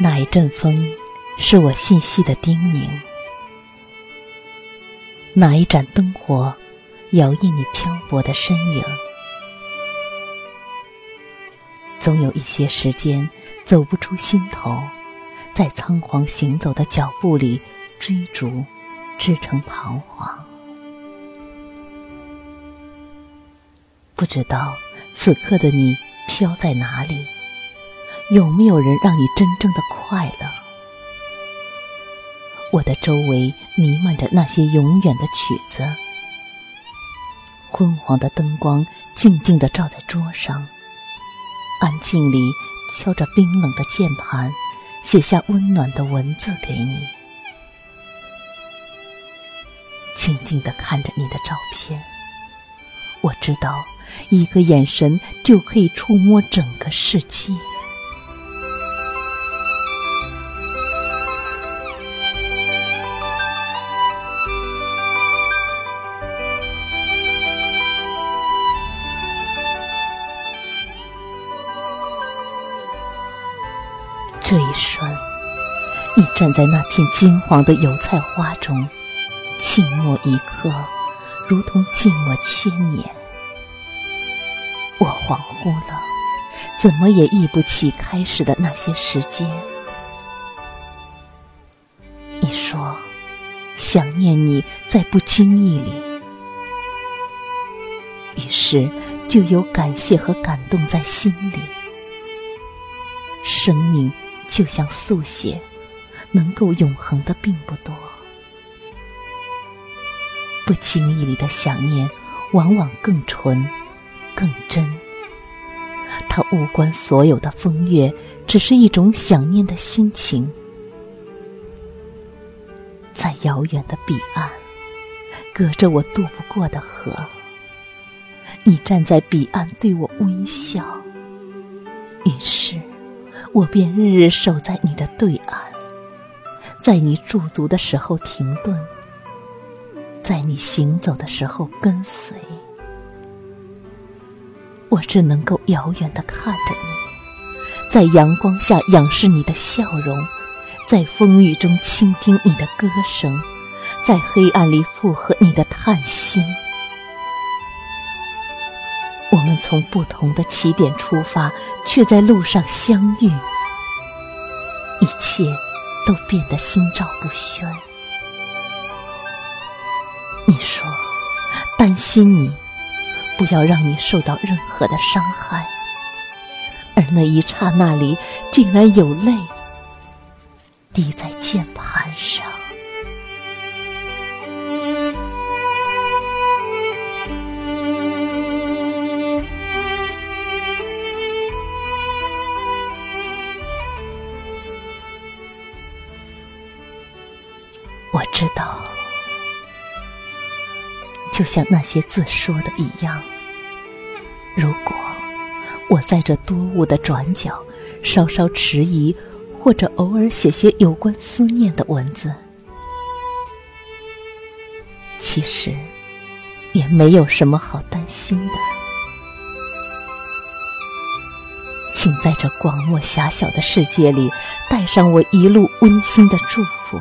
那一阵风，是我细细的叮咛；哪一盏灯火，摇曳你漂泊的身影。总有一些时间，走不出心头，在仓皇行走的脚步里追逐，织成彷徨。不知道此刻的你飘在哪里。有没有人让你真正的快乐？我的周围弥漫着那些永远的曲子，昏黄的灯光静静地照在桌上，安静里敲着冰冷的键盘，写下温暖的文字给你。静静地看着你的照片，我知道，一个眼神就可以触摸整个世界。这一瞬，你站在那片金黄的油菜花中，静默一刻，如同静默千年。我恍惚了，怎么也忆不起开始的那些时间。你说，想念你在不经意里，于是就有感谢和感动在心里。生命。就像速写，能够永恒的并不多。不经意里的想念，往往更纯、更真。它无关所有的风月，只是一种想念的心情。在遥远的彼岸，隔着我渡不过的河，你站在彼岸对我微笑。于是。我便日日守在你的对岸，在你驻足的时候停顿，在你行走的时候跟随。我只能够遥远的看着你，在阳光下仰视你的笑容，在风雨中倾听你的歌声，在黑暗里附和你的叹息。从不同的起点出发，却在路上相遇，一切都变得心照不宣。你说担心你，不要让你受到任何的伤害，而那一刹那里，竟然有泪滴在键盘上。我知道，就像那些字说的一样，如果我在这多雾的转角稍稍迟疑，或者偶尔写些有关思念的文字，其实也没有什么好担心的。请在这广漠狭小的世界里，带上我一路温馨的祝福。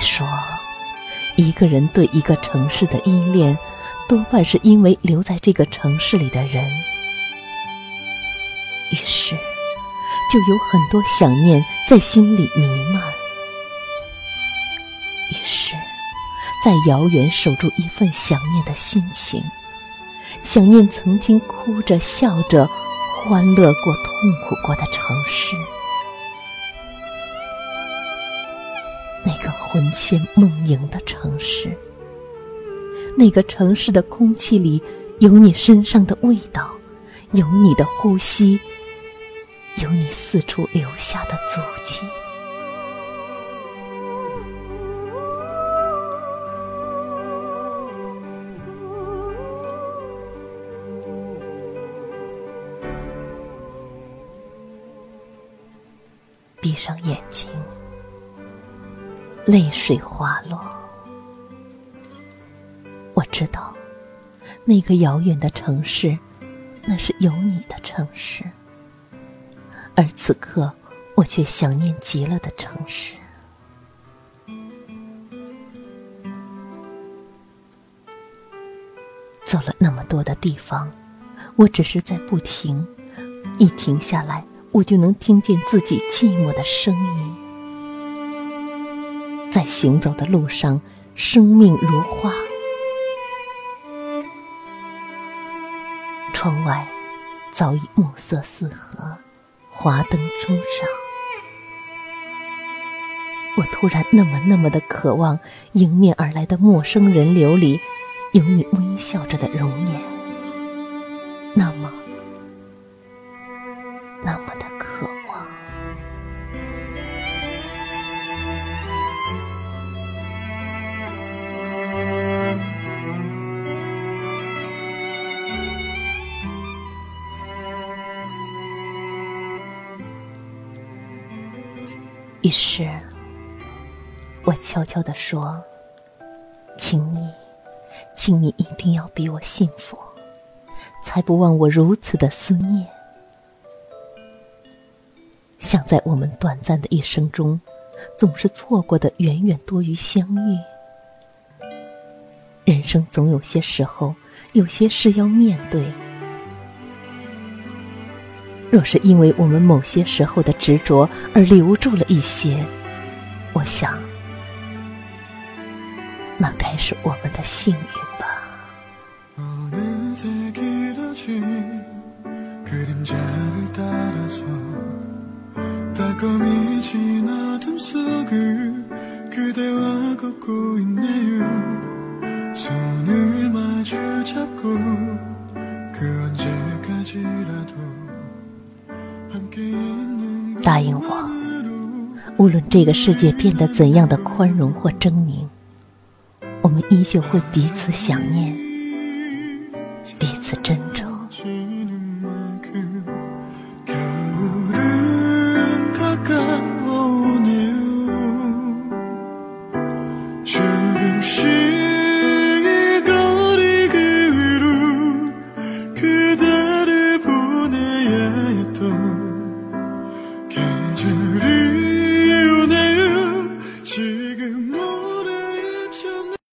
说，一个人对一个城市的依恋，多半是因为留在这个城市里的人。于是，就有很多想念在心里弥漫。于是，在遥远守住一份想念的心情，想念曾经哭着笑着、欢乐过、痛苦过的城市，魂牵梦萦的城市，那个城市的空气里有你身上的味道，有你的呼吸。有你四处留下的足迹。闭上眼睛，泪水滑落。我知道，那个遥远的城市，那是有你的城市。而此刻，我却想念极了的城市。走了那么多的地方，我只是在不停，一停下来，我就能听见自己寂寞的声音。在行走的路上，生命如画，窗外早已暮色四合。华灯初上，我突然那么那么的渴望迎面而来的陌生人流里有你微笑着的容颜，那么于是，我悄悄地说：“请你，请你一定要比我幸福，才不忘我如此的思念。想在我们短暂的一生中，总是错过的远远多于相遇。人生总有些时候，有些事要面对。”若是因为我们某些时候的执着而留住了一些，我想，那该是我们的幸运吧。答应我，无论这个世界变得怎样的宽容或狰狞，我们依旧会彼此想念，彼此珍。